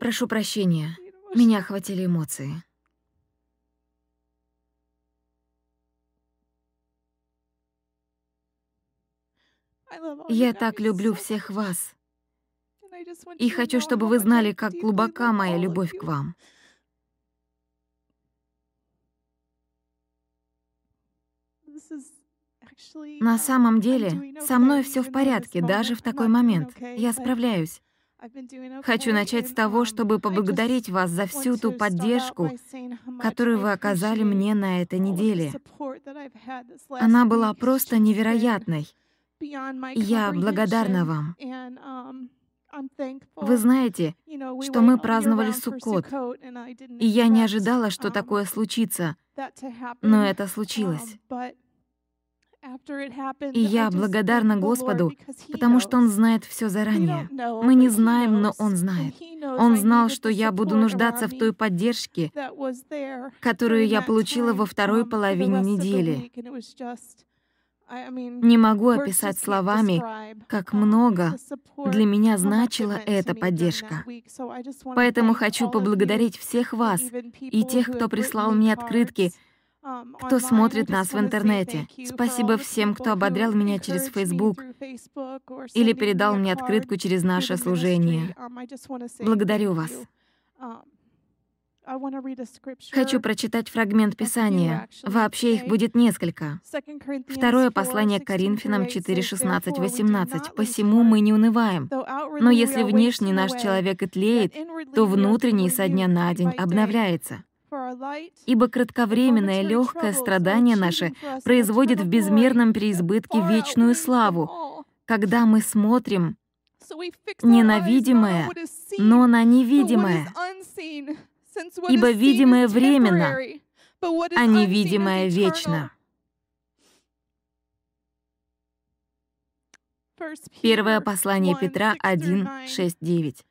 Прошу прощения. Меня охватили эмоции. Я так люблю всех вас. И хочу, чтобы вы знали, как глубока моя любовь к вам. На самом деле, со мной все в порядке, даже в такой момент. Я справляюсь. Хочу начать с того, чтобы поблагодарить вас за всю ту поддержку, которую вы оказали мне на этой неделе. Она была просто невероятной. Я благодарна вам. Вы знаете, что мы праздновали Суккот, и я не ожидала, что такое случится, но это случилось. И я благодарна Господу, потому что Он знает все заранее. Мы не знаем, но Он знает. Он знал, что я буду нуждаться в той поддержке, которую я получила во второй половине недели. Не могу описать словами, как много для меня значила эта поддержка. Поэтому хочу поблагодарить всех вас и тех, кто прислал мне открытки, кто смотрит нас в интернете. Спасибо всем, кто ободрял меня через Facebook или передал мне открытку через наше служение. Благодарю вас. Хочу прочитать фрагмент Писания. Вообще их будет несколько. Второе послание к Коринфянам 4, 16, 18. «Посему мы не унываем. Но если внешний наш человек и тлеет, то внутренний со дня на день обновляется. Ибо кратковременное легкое страдание наше производит в безмерном переизбытке вечную славу, когда мы смотрим не на видимое, но на невидимое. Ибо видимое временно, а невидимое вечно. Первое послание Петра 1, 6, 9.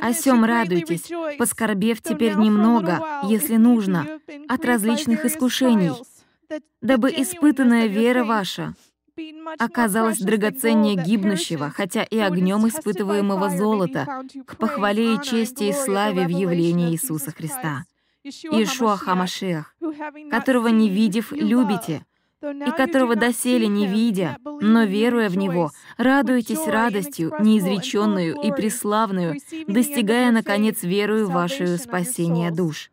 О сем радуйтесь, поскорбев теперь немного, если нужно, от различных искушений, дабы испытанная вера ваша оказалась драгоценнее гибнущего, хотя и огнем испытываемого золота, к похвале и чести и славе в явлении Иисуса Христа. Иешуа Хамашех, которого не видев, любите, и которого доселе не видя, но веруя в Него, радуйтесь радостью, неизреченную и преславную, достигая, наконец, верою вашего спасения душ.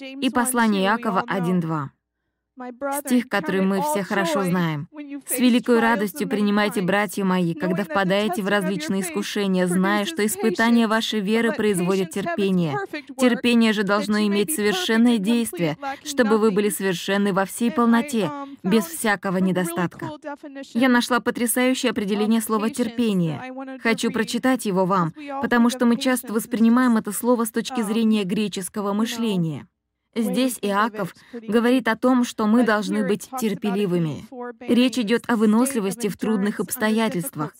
И послание Иакова 1.2. Стих, который мы все хорошо знаем. «С великой радостью принимайте, братья мои, когда впадаете в различные искушения, зная, что испытания вашей веры производят терпение. Терпение же должно иметь совершенное действие, чтобы вы были совершенны во всей полноте, без всякого недостатка». Я нашла потрясающее определение слова «терпение». Хочу прочитать его вам, потому что мы часто воспринимаем это слово с точки зрения греческого мышления. Здесь Иаков говорит о том, что мы должны быть терпеливыми. Речь идет о выносливости в трудных обстоятельствах,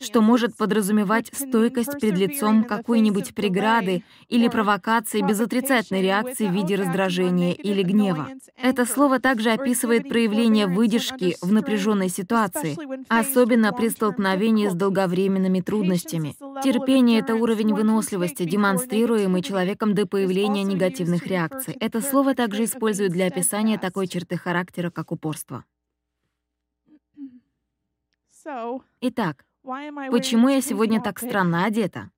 что может подразумевать стойкость перед лицом какой-нибудь преграды или провокации без отрицательной реакции в виде раздражения или гнева. Это слово также описывает проявление выдержки в напряженной ситуации, особенно при столкновении с долговременными трудностями. Терпение — это уровень выносливости, демонстрируемый человеком до появления негативных реакций. Это слово также используют для описания такой черты характера, как упорство. Итак, почему я сегодня так странно одета?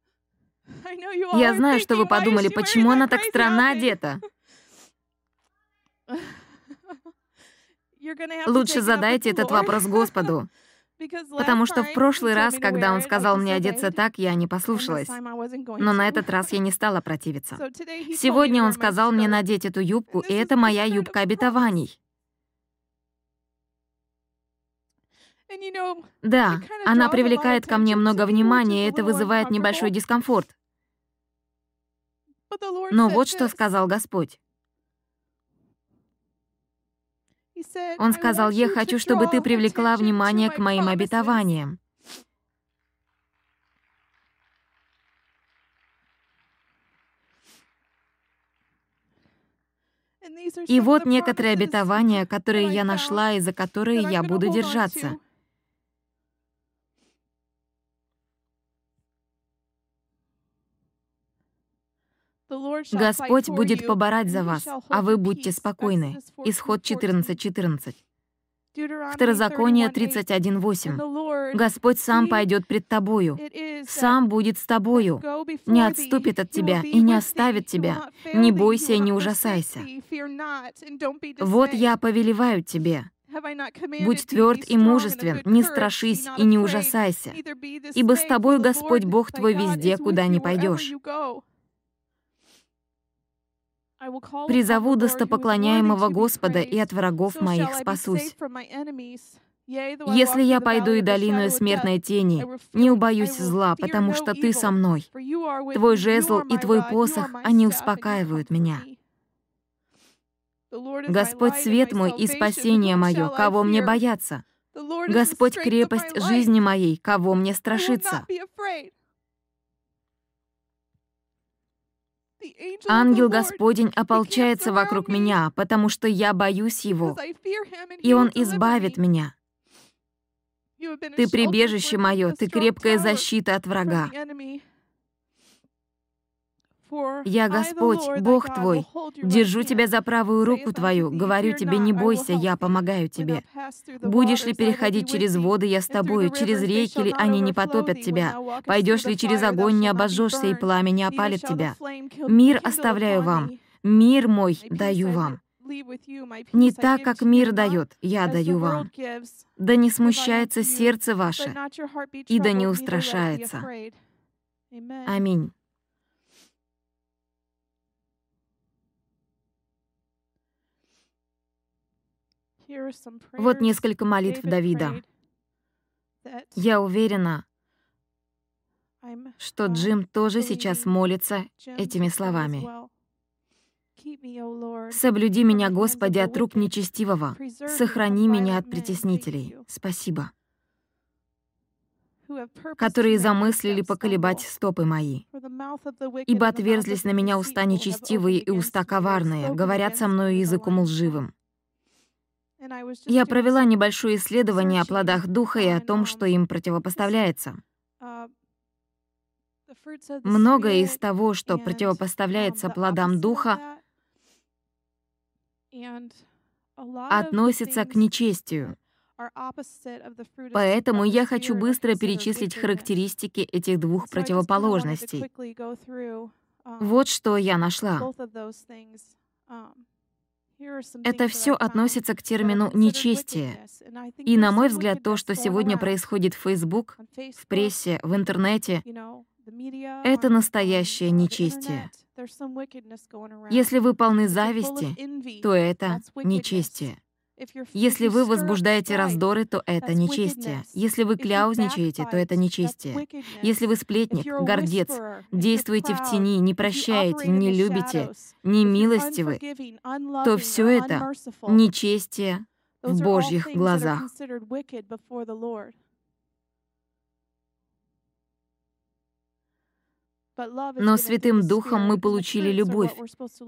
Я знаю, что вы подумали, почему она так странно одета. Лучше задайте этот вопрос Господу. Потому что в прошлый раз, когда он сказал мне одеться так, я не послушалась. Но на этот раз я не стала противиться. Сегодня он сказал мне надеть эту юбку, и это моя юбка обетований. Да, она привлекает ко мне много внимания, и это вызывает небольшой дискомфорт. Но вот что сказал Господь. Он сказал, «Я хочу, чтобы ты привлекла внимание к моим обетованиям». И вот некоторые обетования, которые я нашла и за которые я буду держаться. Господь будет поборать за вас, а вы будьте спокойны. Исход 14.14. 14. Второзаконие 31.8. Господь сам пойдет пред тобою, сам будет с тобою, не отступит от тебя и не оставит тебя. Не бойся и не ужасайся. Вот я повелеваю тебе. Будь тверд и мужествен, не страшись и не ужасайся, ибо с тобой Господь Бог твой везде, куда не пойдешь. Призову достопоклоняемого Господа, и от врагов моих спасусь. Если я пойду и долину смертной тени, не убоюсь зла, потому что ты со мной. Твой жезл и твой посох, они успокаивают меня. Господь свет мой и спасение мое, кого мне бояться? Господь крепость жизни моей, кого мне страшиться? Ангел Господень ополчается вокруг меня, потому что я боюсь Его, и Он избавит меня. Ты прибежище мое, ты крепкая защита от врага. Я Господь, Бог твой, держу тебя за правую руку твою, говорю тебе, не бойся, я помогаю тебе. Будешь ли переходить через воды, я с тобою, через реки ли они не потопят тебя, пойдешь ли через огонь, не обожжешься, и пламя не опалит тебя. Мир оставляю вам, мир мой даю вам. Не так, как мир дает, я даю вам. Да не смущается сердце ваше, и да не устрашается. Аминь. Вот несколько молитв Давида. Я уверена, что Джим тоже сейчас молится этими словами. «Соблюди меня, Господи, от рук нечестивого, сохрани меня от притеснителей. Спасибо» которые замыслили поколебать стопы мои. Ибо отверзлись на меня уста нечестивые и уста коварные, говорят со мною языком лживым. Я провела небольшое исследование о плодах духа и о том, что им противопоставляется. Многое из того, что противопоставляется плодам духа, относится к нечестию. Поэтому я хочу быстро перечислить характеристики этих двух противоположностей. Вот что я нашла. Это все относится к термину «нечестие». И, на мой взгляд, то, что сегодня происходит в Facebook, в прессе, в интернете, это настоящее нечестие. Если вы полны зависти, то это нечестие. Если вы возбуждаете раздоры, то это нечестие. Если вы кляузничаете, то это нечестие. Если вы сплетник, гордец, действуете в тени, не прощаете, не любите, не милостивы, то все это нечестие в Божьих глазах. Но Святым Духом мы получили любовь,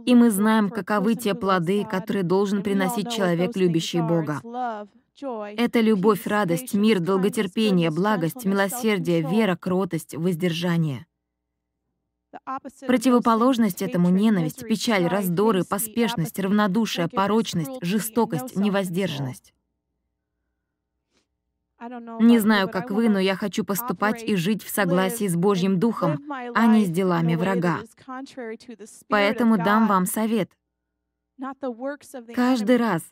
и мы знаем, каковы те плоды, которые должен приносить человек, любящий Бога. Это любовь, радость, мир, долготерпение, благость, милосердие, вера, кротость, воздержание. Противоположность этому — ненависть, печаль, раздоры, поспешность, равнодушие, порочность, жестокость, невоздержанность. Не знаю, как вы, но я хочу поступать и жить в согласии с Божьим Духом, а не с делами врага. Поэтому дам вам совет. Каждый раз,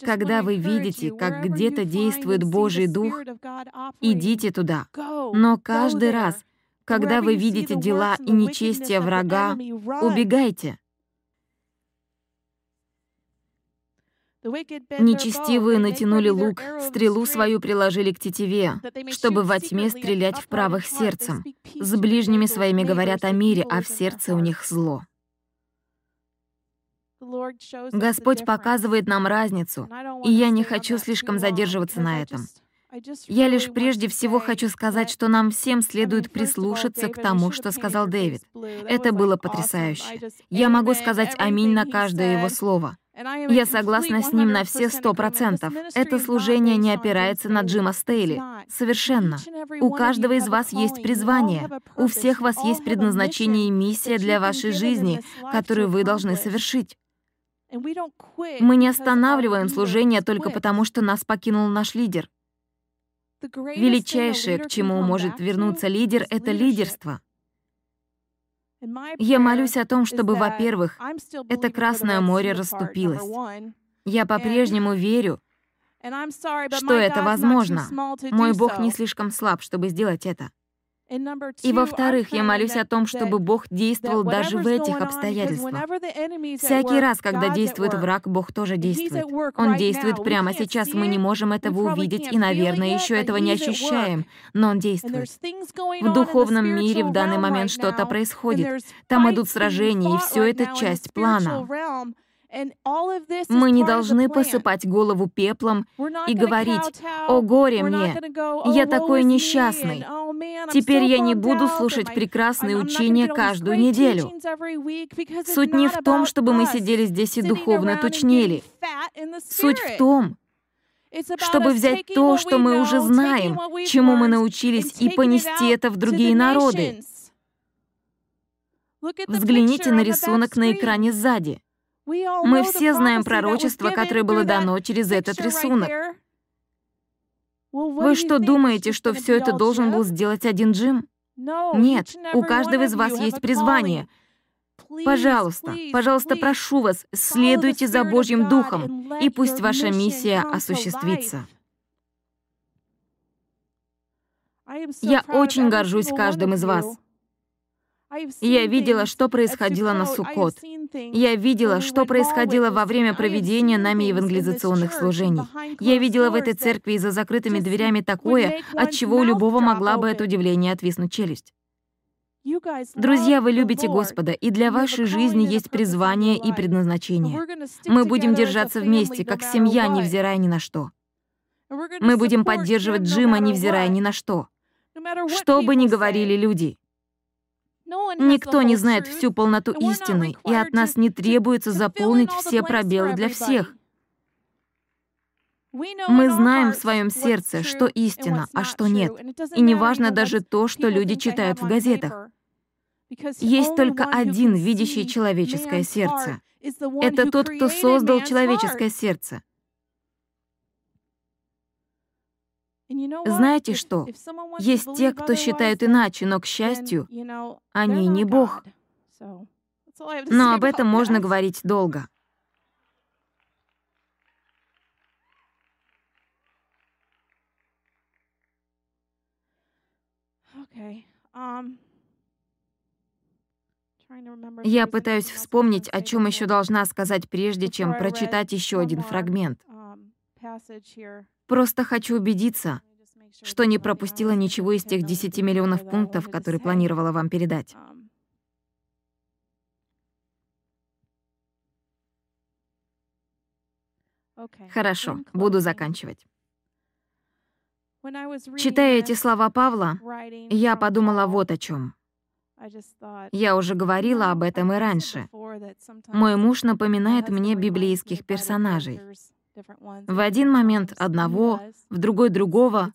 когда вы видите, как где-то действует Божий Дух, идите туда. Но каждый раз, когда вы видите дела и нечестие врага, убегайте. Нечестивые натянули лук, стрелу свою приложили к тетиве, чтобы во тьме стрелять в правых сердцем. С ближними своими говорят о мире, а в сердце у них зло. Господь показывает нам разницу, и я не хочу слишком задерживаться на этом. Я лишь прежде всего хочу сказать, что нам всем следует прислушаться к тому, что сказал Дэвид. Это было потрясающе. Я могу сказать «Аминь» на каждое его слово. Я согласна с ним на все сто процентов. Это служение не опирается на Джима Стейли. Совершенно. У каждого из вас есть призвание. У всех вас есть предназначение и миссия для вашей жизни, которую вы должны совершить. Мы не останавливаем служение только потому, что нас покинул наш лидер. Величайшее, к чему может вернуться лидер, — это лидерство. Я молюсь о том, чтобы, во-первых, это Красное море расступилось. Я по-прежнему верю, что это возможно. Мой Бог не слишком слаб, чтобы сделать это. И во-вторых, я молюсь о том, чтобы Бог действовал даже в этих обстоятельствах. Всякий раз, когда действует враг, Бог тоже действует. Он действует прямо сейчас, мы не можем этого увидеть и, наверное, еще этого не ощущаем, но Он действует. В духовном мире в данный момент что-то происходит. Там идут сражения, и все это часть плана. Мы не должны посыпать голову пеплом и говорить «О горе мне! Я такой несчастный! Теперь я не буду слушать прекрасные учения каждую неделю». Суть не в том, чтобы мы сидели здесь и духовно тучнели. Суть в том, чтобы взять то, что мы уже знаем, чему мы научились, и понести это в другие народы. Взгляните на рисунок на экране сзади. Мы все знаем пророчество, которое было дано через этот рисунок. Вы что, думаете, что все это должен был сделать один Джим? Нет, у каждого из вас есть призвание. Пожалуйста, пожалуйста, прошу вас, следуйте за Божьим Духом, и пусть ваша миссия осуществится. Я очень горжусь каждым из вас. Я видела, что происходило на Суккот. Я видела, что происходило во время проведения нами евангелизационных служений. Я видела в этой церкви за закрытыми дверями такое, от чего у любого могла бы от удивления отвиснуть челюсть. Друзья, вы любите Господа, и для вашей жизни есть призвание и предназначение. Мы будем держаться вместе, как семья, невзирая ни на что. Мы будем поддерживать Джима, невзирая ни на что. Что бы ни говорили люди. Никто не знает всю полноту истины, и от нас не требуется заполнить все пробелы для всех. Мы знаем в своем сердце, что истина, а что нет. И неважно даже то, что люди читают в газетах. Есть только один видящий человеческое сердце. Это тот, кто создал человеческое сердце. Знаете что? Есть те, кто считают иначе, но, к счастью, они не Бог. Но об этом можно говорить долго. Um, Я пытаюсь вспомнить, о чем еще должна сказать, прежде чем прочитать еще один фрагмент. Просто хочу убедиться, что не пропустила ничего из тех 10 миллионов пунктов, которые планировала вам передать. Хорошо, буду заканчивать. Читая эти слова Павла, я подумала вот о чем. Я уже говорила об этом и раньше. Мой муж напоминает мне библейских персонажей. В один момент одного, в другой другого.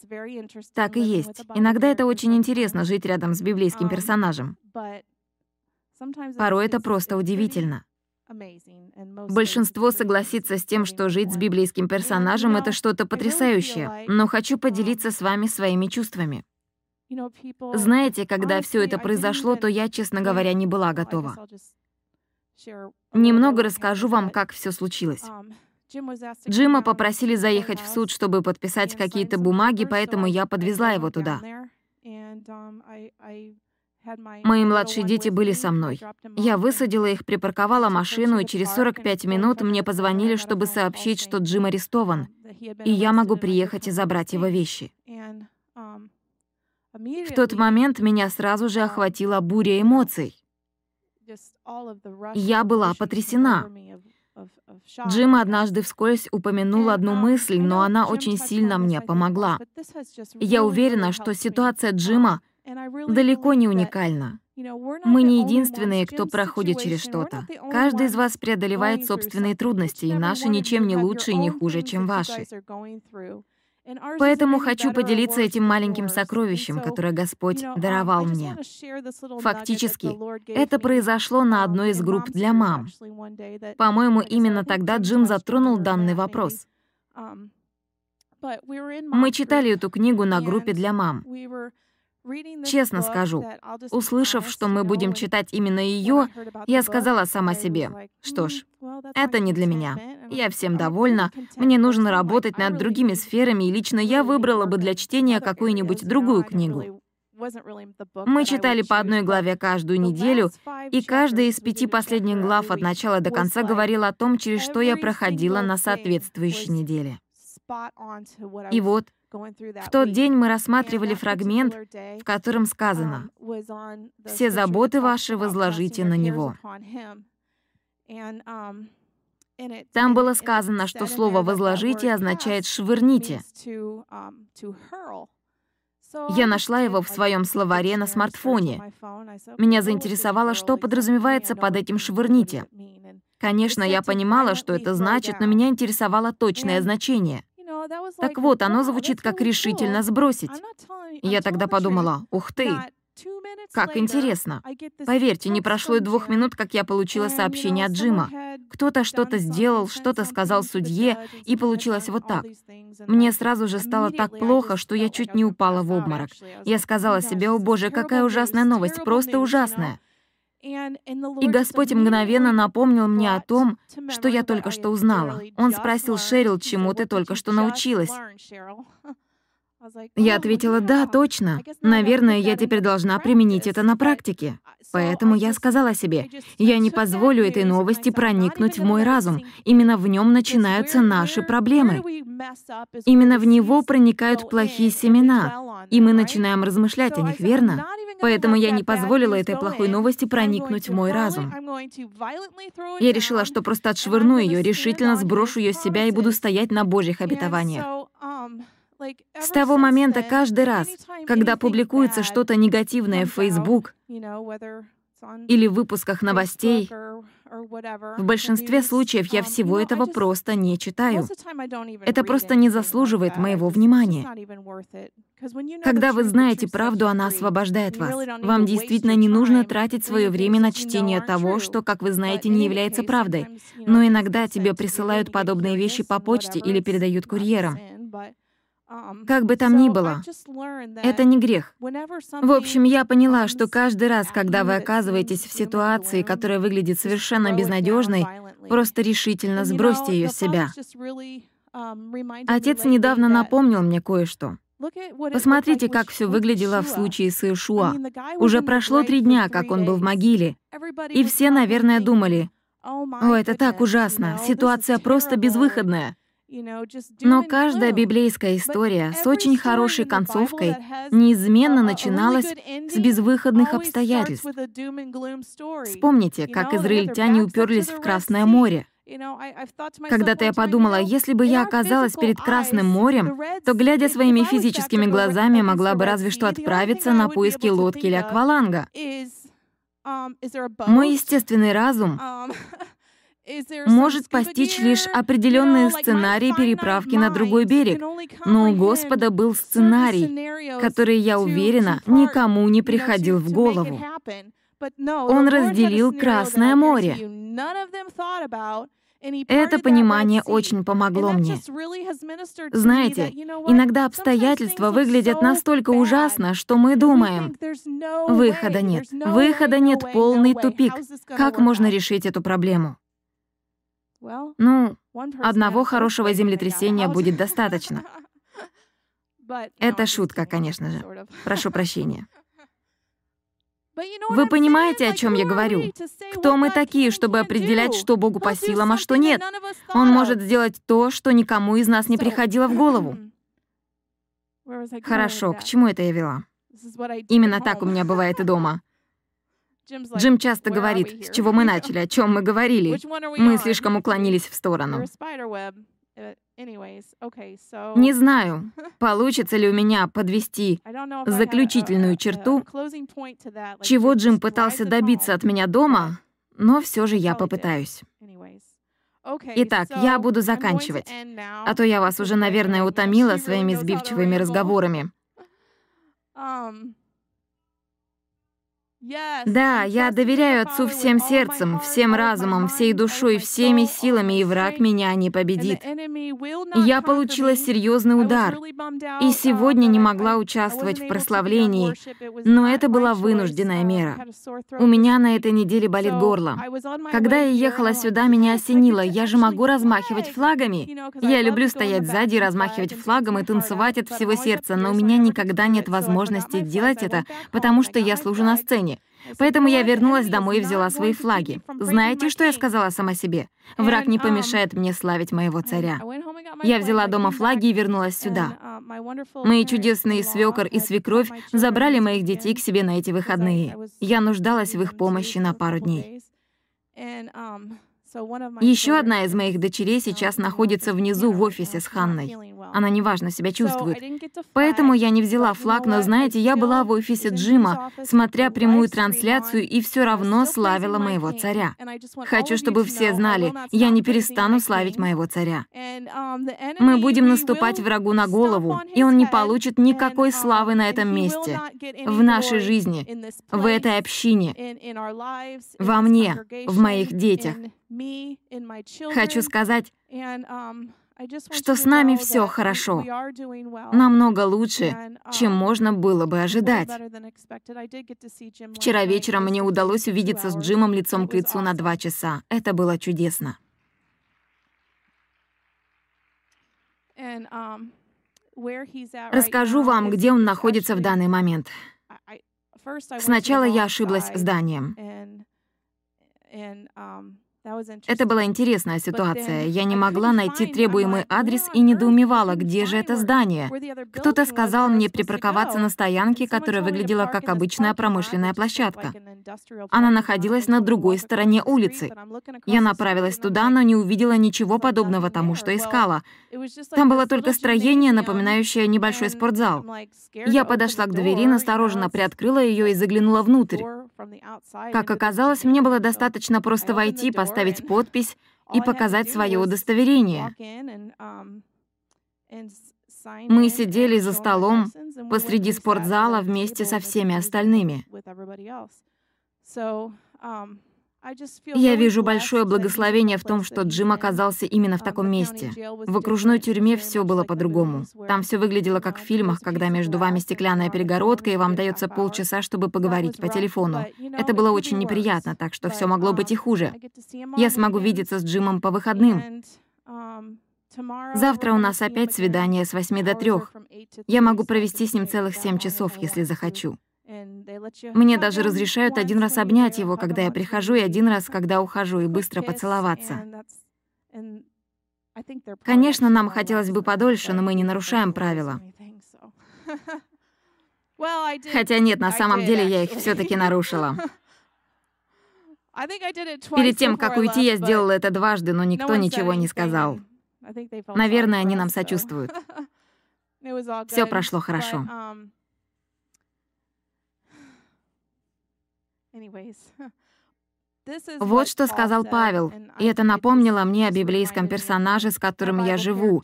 Так и есть. Иногда это очень интересно жить рядом с библейским um, персонажем. Порой это просто удивительно. Большинство согласится с тем, что жить с библейским персонажем — это что-то потрясающее, но хочу поделиться с вами своими чувствами. Знаете, когда все это произошло, то я, честно говоря, не была готова. Немного расскажу вам, как все случилось. Джима попросили заехать в суд, чтобы подписать какие-то бумаги, поэтому я подвезла его туда. Мои младшие дети были со мной. Я высадила их, припарковала машину, и через 45 минут мне позвонили, чтобы сообщить, что Джим арестован, и я могу приехать и забрать его вещи. В тот момент меня сразу же охватила буря эмоций. Я была потрясена. Джим однажды вскользь упомянул одну мысль, но она очень сильно мне помогла. Я уверена, что ситуация Джима далеко не уникальна. Мы не единственные, кто проходит через что-то. Каждый из вас преодолевает собственные трудности, и наши ничем не лучше и не хуже, чем ваши. Поэтому хочу поделиться этим маленьким сокровищем, которое Господь даровал мне. Фактически, это произошло на одной из групп для мам. По-моему, именно тогда Джим затронул данный вопрос. Мы читали эту книгу на группе для мам. Честно скажу, услышав, что мы будем читать именно ее, я сказала сама себе, что ж, это не для меня. Я всем довольна, мне нужно работать над другими сферами, и лично я выбрала бы для чтения какую-нибудь другую книгу. Мы читали по одной главе каждую неделю, и каждая из пяти последних глав от начала до конца говорила о том, через что я проходила на соответствующей неделе. И вот, в тот день мы рассматривали фрагмент, в котором сказано «Все заботы ваши возложите на Него». Там было сказано, что слово «возложите» означает «швырните». Я нашла его в своем словаре на смартфоне. Меня заинтересовало, что подразумевается под этим «швырните». Конечно, я понимала, что это значит, но меня интересовало точное значение. Так вот, оно звучит как «решительно сбросить». Я тогда подумала, ух ты, как интересно. Поверьте, не прошло и двух минут, как я получила сообщение от Джима. Кто-то что-то сделал, что-то сказал судье, и получилось вот так. Мне сразу же стало так плохо, что я чуть не упала в обморок. Я сказала себе, о боже, какая ужасная новость, просто ужасная. И Господь мгновенно напомнил мне о том, что я только что узнала. Он спросил, Шерил, чему ты только что научилась? Я ответила, да, точно. Наверное, я теперь должна применить это на практике. Поэтому я сказала себе, я не позволю этой новости проникнуть в мой разум. Именно в нем начинаются наши проблемы. Именно в него проникают плохие семена, и мы начинаем размышлять о них, верно? Поэтому я не позволила этой плохой новости проникнуть в мой разум. Я решила, что просто отшвырну ее, решительно сброшу ее с себя и буду стоять на Божьих обетованиях. С того момента каждый раз, когда публикуется что-то негативное в Facebook или в выпусках новостей, в большинстве случаев я всего этого просто не читаю. Это просто не заслуживает моего внимания. Когда вы знаете правду, она освобождает вас. Вам действительно не нужно тратить свое время на чтение того, что, как вы знаете, не является правдой. Но иногда тебе присылают подобные вещи по почте или передают курьером. Как бы там ни было, это не грех. В общем, я поняла, что каждый раз, когда вы оказываетесь в ситуации, которая выглядит совершенно безнадежной, просто решительно сбросьте ее с себя. Отец недавно напомнил мне кое-что. Посмотрите, как все выглядело в случае с Иешуа. Уже прошло три дня, как он был в могиле. И все, наверное, думали, «О, это так ужасно, ситуация просто безвыходная». Но каждая библейская история с очень хорошей концовкой неизменно начиналась с безвыходных обстоятельств. Вспомните, как израильтяне уперлись в Красное море. Когда-то я подумала, если бы я оказалась перед Красным морем, то, глядя своими физическими глазами, могла бы разве что отправиться на поиски лодки или акваланга. Мой естественный разум может постичь лишь определенные сценарии переправки на другой берег, но у Господа был сценарий, который, я уверена, никому не приходил в голову. Он разделил Красное море. Это понимание очень помогло мне. Знаете, иногда обстоятельства выглядят настолько ужасно, что мы думаем, выхода нет, выхода нет, полный тупик. Как можно решить эту проблему? Ну, одного хорошего землетрясения будет достаточно. Это шутка, конечно же. Прошу прощения. Вы понимаете, о чем я говорю? Кто мы такие, чтобы определять, что Богу по силам, а что нет? Он может сделать то, что никому из нас не приходило в голову. Хорошо, к чему это я вела? Именно так у меня бывает и дома. Джим часто говорит, с чего мы начали, о чем мы говорили. Мы слишком уклонились в сторону. Uh, Не знаю, получится ли у меня подвести заключительную черту, чего Джим пытался добиться от меня дома, но все же я попытаюсь. Итак, я буду заканчивать, а то я вас уже, наверное, утомила своими сбивчивыми разговорами. Да, я доверяю Отцу всем сердцем, всем разумом, всей душой, всеми силами, и враг меня не победит. Я получила серьезный удар, и сегодня не могла участвовать в прославлении, но это была вынужденная мера. У меня на этой неделе болит горло. Когда я ехала сюда, меня осенило, я же могу размахивать флагами. Я люблю стоять сзади и размахивать флагом и танцевать от всего сердца, но у меня никогда нет возможности делать это, потому что я служу на сцене. Поэтому я вернулась домой и взяла свои флаги. Знаете, что я сказала сама себе? Враг не помешает мне славить моего царя. Я взяла дома флаги и вернулась сюда. Мои чудесные свекор и свекровь забрали моих детей к себе на эти выходные. Я нуждалась в их помощи на пару дней. Еще одна из моих дочерей сейчас находится внизу в офисе с Ханной. Она неважно себя чувствует. Поэтому я не взяла флаг, но знаете, я была в офисе Джима, смотря прямую трансляцию, и все равно славила моего царя. Хочу, чтобы все знали, я не перестану славить моего царя. Мы будем наступать врагу на голову, и он не получит никакой славы на этом месте, в нашей жизни, в этой общине, во мне, в моих детях. Хочу сказать, что с нами все хорошо, намного лучше, чем um, можно было бы ожидать. Вчера вечером мне удалось увидеться с Джимом лицом к лицу на два часа. Это было чудесно. Um, Расскажу вам, где он находится в данный момент. Сначала я ошиблась зданием. Это была интересная ситуация. Я не могла найти требуемый адрес и недоумевала, где же это здание. Кто-то сказал мне припарковаться на стоянке, которая выглядела как обычная промышленная площадка. Она находилась на другой стороне улицы. Я направилась туда, но не увидела ничего подобного тому, что искала. Там было только строение, напоминающее небольшой спортзал. Я подошла к двери, настороженно приоткрыла ее и заглянула внутрь. Как оказалось, мне было достаточно просто войти, поставить подпись и показать свое удостоверение. Мы сидели за столом посреди спортзала вместе со всеми остальными. Я вижу большое благословение в том, что Джим оказался именно в таком месте. В окружной тюрьме все было по-другому. Там все выглядело как в фильмах, когда между вами стеклянная перегородка, и вам дается полчаса, чтобы поговорить по телефону. Это было очень неприятно, так что все могло быть и хуже. Я смогу видеться с Джимом по выходным. Завтра у нас опять свидание с 8 до 3. Я могу провести с ним целых 7 часов, если захочу. Мне даже разрешают один раз обнять его, когда я прихожу, и один раз, когда ухожу, и быстро поцеловаться. Конечно, нам хотелось бы подольше, но мы не нарушаем правила. Хотя нет, на самом деле я их все таки нарушила. Перед тем, как уйти, я сделала это дважды, но никто ничего не сказал. Наверное, они нам сочувствуют. Все прошло хорошо. Вот что сказал Павел, и это напомнило мне о библейском персонаже, с которым я живу,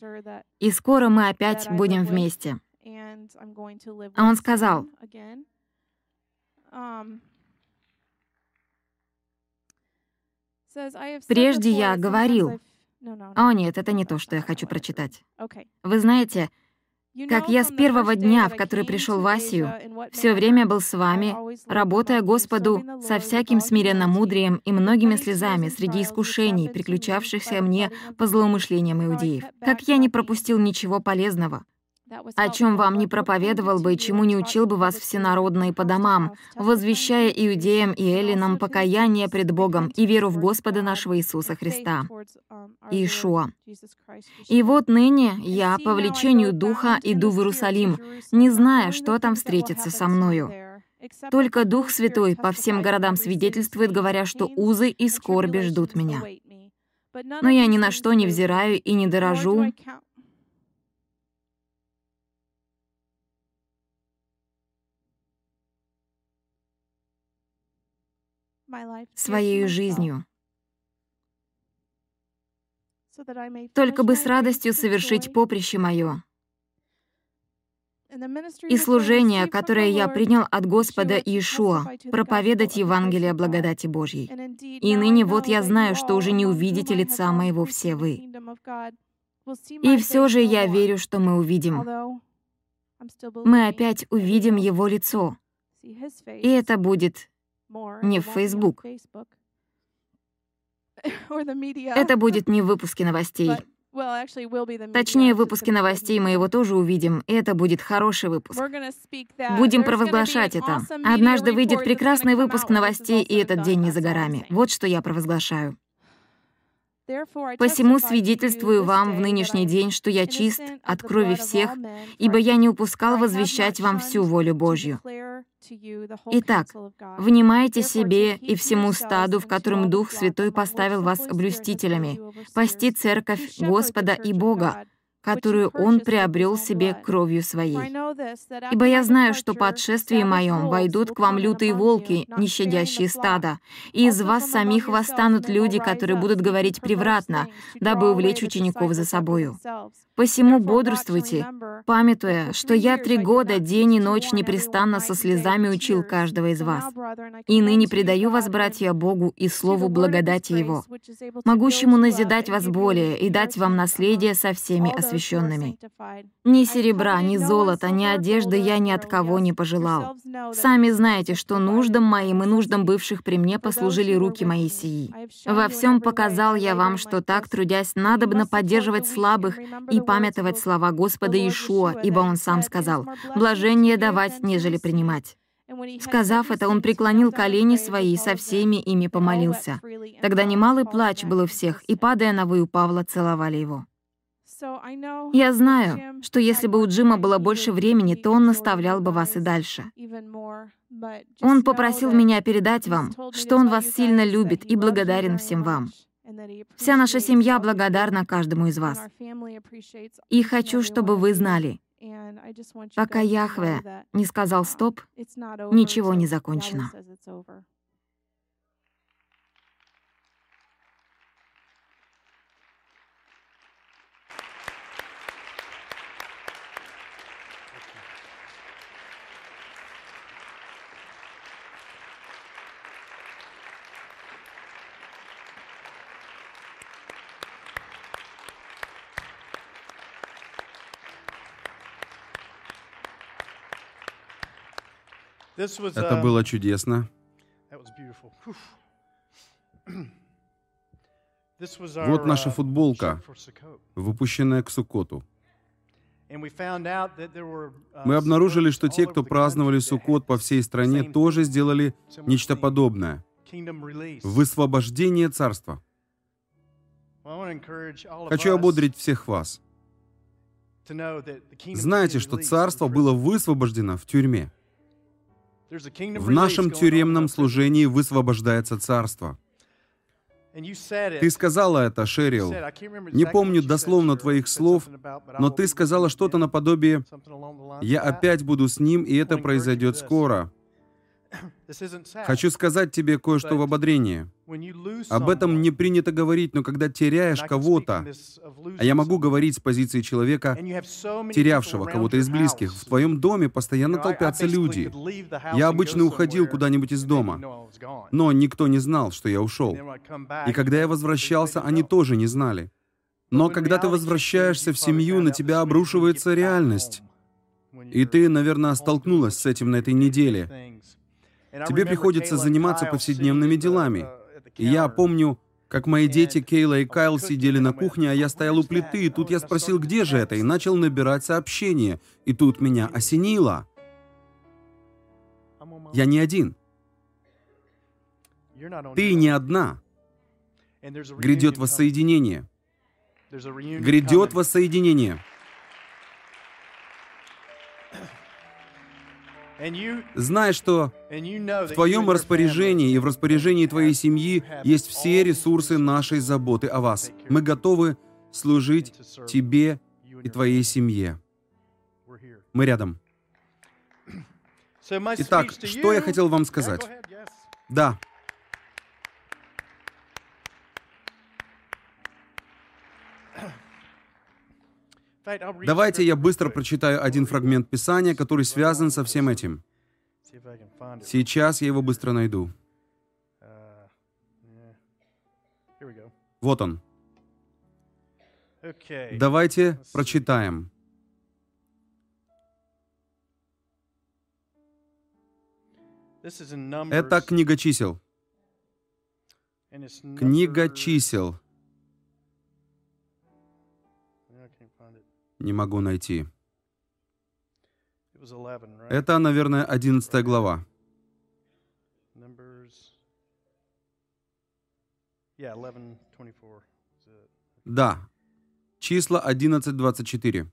и скоро мы опять будем вместе. А он сказал, um, «Прежде я говорил...» О нет, это не то, что я хочу прочитать. Вы знаете, как я с первого дня, в который пришел в Асию, все время был с вами, работая Господу со всяким смиренно-мудрием и многими слезами среди искушений, приключавшихся мне по злоумышлениям иудеев. Как я не пропустил ничего полезного, о чем вам не проповедовал бы и чему не учил бы вас всенародные по домам, возвещая иудеям и эллинам покаяние пред Богом и веру в Господа нашего Иисуса Христа, Иешуа. И вот ныне я, по влечению Духа, иду в Иерусалим, не зная, что там встретится со мною. Только Дух Святой по всем городам свидетельствует, говоря, что узы и скорби ждут меня. Но я ни на что не взираю и не дорожу, своей жизнью. только бы с радостью совершить поприще мое. И служение, которое я принял от Господа Иешуа, проповедать Евангелие благодати Божьей. И ныне вот я знаю, что уже не увидите лица моего все вы. И все же я верю, что мы увидим. Мы опять увидим Его лицо. И это будет не в Facebook. Это будет не в выпуске новостей. Точнее, в выпуске новостей мы его тоже увидим, и это будет хороший выпуск. Будем провозглашать это. Однажды выйдет прекрасный выпуск новостей, и этот день не за горами. Вот что я провозглашаю. Посему свидетельствую вам в нынешний день, что я чист от крови всех, ибо я не упускал возвещать вам всю волю Божью. Итак, внимайте себе и всему стаду, в котором Дух Святой поставил вас блюстителями, пасти церковь Господа и Бога, которую он приобрел себе кровью своей. Ибо я знаю, что по отшествии моем войдут к вам лютые волки, не щадящие стада, и из вас самих восстанут люди, которые будут говорить превратно, дабы увлечь учеников за собою. Посему бодрствуйте, памятуя, что я три года день и ночь непрестанно со слезами учил каждого из вас. И ныне предаю вас, братья, Богу и Слову благодати Его, могущему назидать вас более и дать вам наследие со всеми освященными. Ни серебра, ни золота, ни одежды я ни от кого не пожелал. Сами знаете, что нуждам моим и нуждам бывших при мне послужили руки мои сии. Во всем показал я вам, что так, трудясь, надобно поддерживать слабых и памятовать слова Господа Иешуа, ибо Он сам сказал, «Блажение давать, нежели принимать». Сказав это, он преклонил колени свои и со всеми ими помолился. Тогда немалый плач был у всех, и, падая на вы у Павла, целовали его. Я знаю, что если бы у Джима было больше времени, то он наставлял бы вас и дальше. Он попросил меня передать вам, что он вас сильно любит и благодарен всем вам. Вся наша семья благодарна каждому из вас. И хочу, чтобы вы знали, пока Яхве не сказал «стоп», ничего не закончено. Это um, было чудесно. Вот наша uh, футболка, выпущенная к Суккоту. Uh, Мы обнаружили, что те, кто праздновали Суккот по всей стране, тоже сделали нечто подобное. Высвобождение царства. Хочу ободрить всех вас. Знаете, что царство было высвобождено в тюрьме. В нашем тюремном служении высвобождается царство. Ты сказала это, Шерил. Не помню дословно твоих слов, но ты сказала что-то наподобие «Я опять буду с ним, и это произойдет скоро». Хочу сказать тебе кое-что в ободрение. Об этом не принято говорить, но когда теряешь кого-то, а я могу говорить с позиции человека, терявшего кого-то из близких, в твоем доме постоянно толпятся люди. Я обычно уходил куда-нибудь из дома, но никто не знал, что я ушел. И когда я возвращался, они тоже не знали. Но когда ты возвращаешься в семью, на тебя обрушивается реальность. И ты, наверное, столкнулась с этим на этой неделе. Тебе приходится заниматься повседневными делами. И я помню, как мои дети Кейла и Кайл сидели на кухне, а я стоял у плиты, и тут я спросил, где же это, и начал набирать сообщение. И тут меня осенило. Я не один. Ты не одна. Грядет воссоединение. Грядет воссоединение. Знай, что в твоем распоряжении и в распоряжении твоей семьи есть все ресурсы нашей заботы о вас. Мы готовы служить тебе и твоей семье. Мы рядом. Итак, что я хотел вам сказать? Да. Давайте я быстро прочитаю один фрагмент Писания, который связан со всем этим. Сейчас я его быстро найду. Вот он. Давайте прочитаем. Это книга чисел. Книга чисел. Не могу найти. Это, наверное, одиннадцатая глава. Да. Числа 11.24.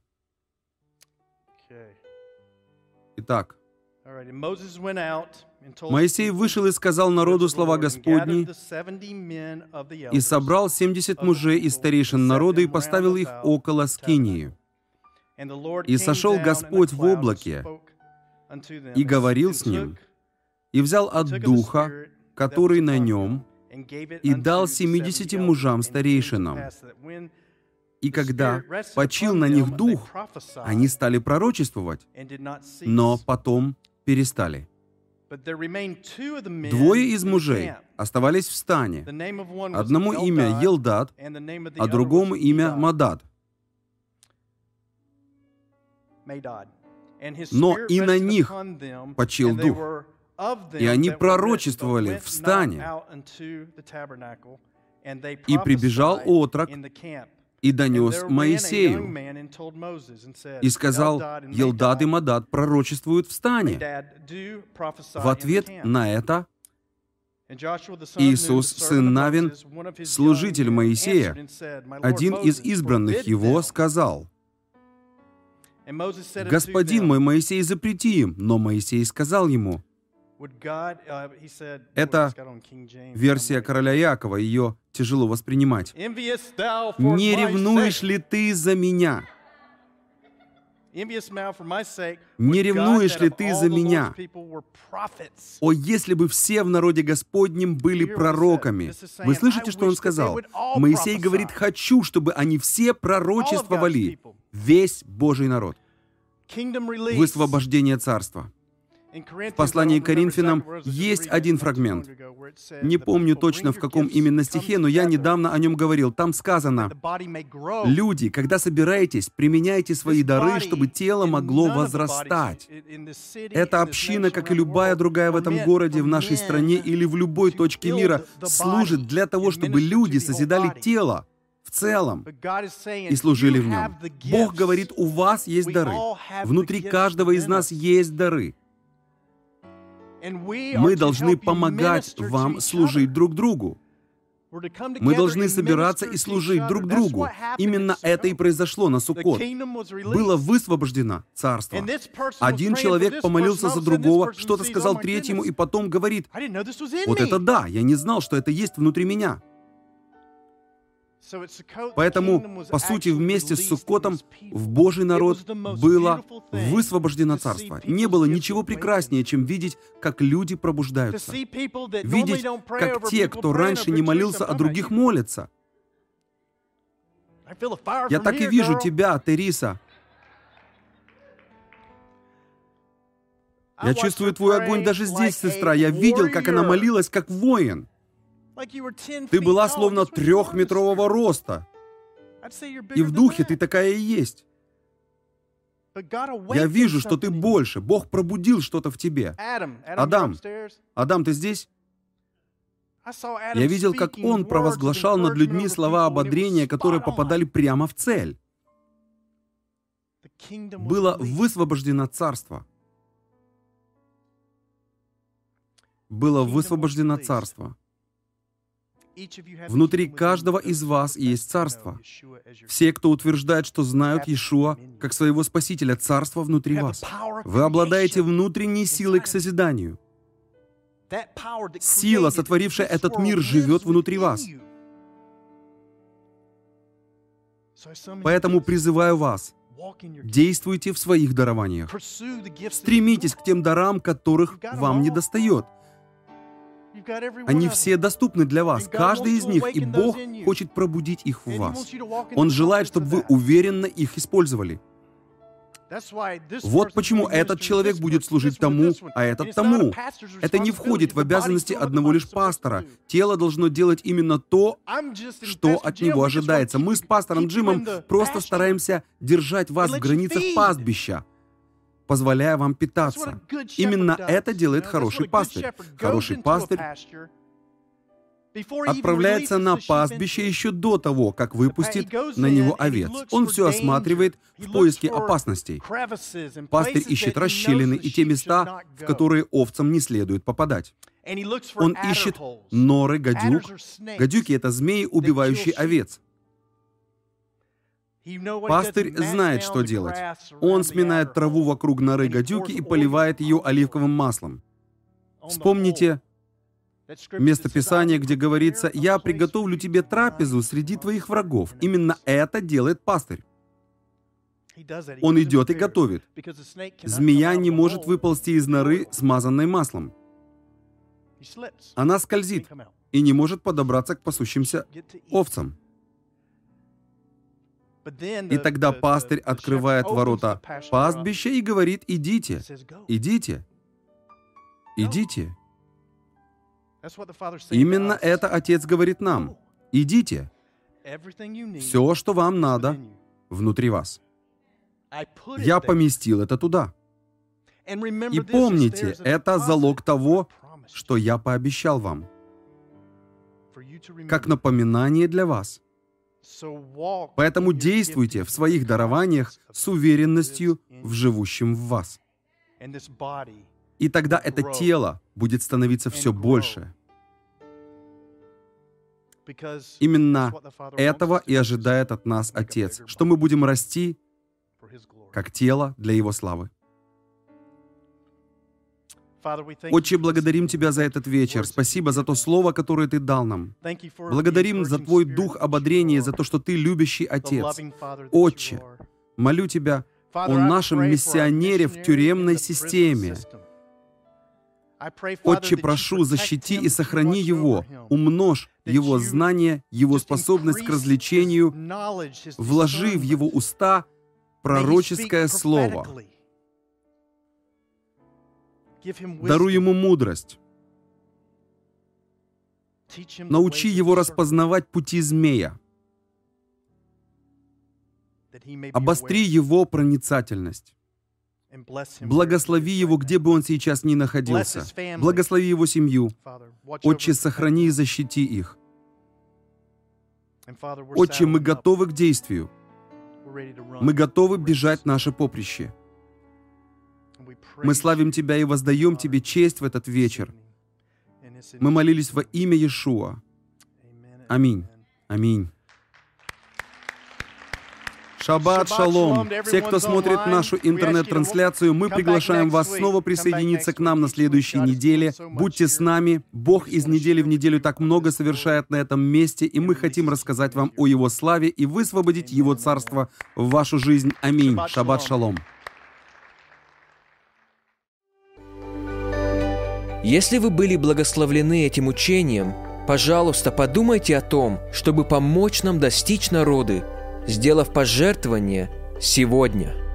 Итак. Моисей вышел и сказал народу слова Господни, и собрал семьдесят мужей из старейшин народа и поставил их около Скинии. И сошел Господь в облаке, и говорил с ним, и взял от Духа, который на нем, и дал семидесяти мужам старейшинам. И когда почил на них Дух, они стали пророчествовать, но потом перестали. Двое из мужей оставались в стане. Одному имя Елдад, а другому имя Мадад. Но и на них почил дух, и они пророчествовали в стане. И прибежал отрок и донес Моисею, и сказал, Елдад и Мадад пророчествуют в стане. В ответ на это Иисус, сын Навин, служитель Моисея, один из избранных его, сказал, «Господин мой Моисей, запрети им». Но Моисей сказал ему, uh, это версия короля Якова, ее тяжело воспринимать. «Не ревнуешь ли ты за меня?» Не ревнуешь ли ты за меня? О, если бы все в народе Господнем были пророками. Вы слышите, что он сказал? Моисей говорит, хочу, чтобы они все пророчествовали. Весь Божий народ. Высвобождение царства. В послании к Коринфянам есть один фрагмент. Не помню точно, в каком именно стихе, но я недавно о нем говорил. Там сказано, «Люди, когда собираетесь, применяйте свои дары, чтобы тело могло возрастать». Эта община, как и любая другая в этом городе, в нашей стране или в любой точке мира, служит для того, чтобы люди созидали тело, в целом и служили в нем. Бог говорит, у вас есть дары. Внутри каждого из нас есть дары. Мы должны помогать вам служить друг другу. Мы должны собираться и служить друг другу. Именно это и произошло на Суккот. Было высвобождено царство. Один человек помолился за другого, что-то сказал третьему, и потом говорит, «Вот это да, я не знал, что это есть внутри меня». Поэтому, по сути, вместе с Суккотом в Божий народ было высвобождено царство. Не было ничего прекраснее, чем видеть, как люди пробуждаются. Видеть, как те, кто раньше не молился, а других молятся. Я так и вижу тебя, Териса. Я чувствую твой огонь даже здесь, сестра. Я видел, как она молилась, как воин. Ты была словно трехметрового роста. И в духе ты такая и есть. Я вижу, что ты больше. Бог пробудил что-то в тебе. Адам, Адам, ты здесь? Я видел, как он провозглашал над людьми слова ободрения, которые попадали прямо в цель. Было высвобождено царство. Было высвобождено царство. Внутри каждого из вас есть царство. Все, кто утверждает, что знают Иешуа как своего Спасителя, царство внутри вас. Вы обладаете внутренней силой к созиданию. Сила, сотворившая этот мир, живет внутри вас. Поэтому призываю вас, действуйте в своих дарованиях. Стремитесь к тем дарам, которых вам не достает. Они все доступны для вас, каждый из них, и Бог хочет пробудить их в вас. Он желает, чтобы вы уверенно их использовали. Вот почему этот человек будет служить тому, а этот тому. Это не входит в обязанности одного лишь пастора. Тело должно делать именно то, что от него ожидается. Мы с пастором Джимом просто стараемся держать вас в границах пастбища, позволяя вам питаться. Именно это делает хороший пастырь. Хороший пастырь отправляется на пастбище еще до того, как выпустит на него овец. Он все осматривает в поиске опасностей. Пастырь ищет расщелины и те места, в которые овцам не следует попадать. Он ищет норы гадюк. Гадюки — это змеи, убивающие овец. Пастырь знает, что делать. Он сминает траву вокруг норы гадюки и поливает ее оливковым маслом. Вспомните Место Писания, где говорится, «Я приготовлю тебе трапезу среди твоих врагов». Именно это делает пастырь. Он идет и готовит. Змея не может выползти из норы, смазанной маслом. Она скользит и не может подобраться к пасущимся овцам. И тогда пастырь открывает ворота пастбища и говорит, идите, идите, идите. Именно это Отец говорит нам. Идите. Все, что вам надо, внутри вас. Я поместил это туда. И помните, это залог того, что я пообещал вам. Как напоминание для вас. Поэтому действуйте в своих дарованиях с уверенностью в живущем в вас. И тогда это тело будет становиться все больше. Именно этого и ожидает от нас Отец, что мы будем расти как тело для Его славы. Отче, благодарим Тебя за этот вечер. Спасибо за то слово, которое Ты дал нам. Благодарим за Твой дух ободрения, за то, что Ты любящий Отец. Отче, молю Тебя о нашем миссионере в тюремной системе. Отче, прошу, защити и сохрани его, умножь его знания, его способность к развлечению, вложи в его уста пророческое слово. Даруй ему мудрость. Научи его распознавать пути змея. Обостри его проницательность. Благослови его, где бы он сейчас ни находился. Благослови его семью. Отче, сохрани и защити их. Отче, мы готовы к действию. Мы готовы бежать наше поприще. Мы славим Тебя и воздаем Тебе честь в этот вечер. Мы молились во имя Иешуа. Аминь. Аминь. Шаббат шалом! Все, кто смотрит нашу интернет-трансляцию, мы приглашаем вас снова присоединиться к нам на следующей неделе. Будьте с нами. Бог из недели в неделю так много совершает на этом месте, и мы хотим рассказать вам о Его славе и высвободить Его Царство в вашу жизнь. Аминь. Шаббат шалом! Если вы были благословлены этим учением, пожалуйста, подумайте о том, чтобы помочь нам достичь народы, сделав пожертвование сегодня –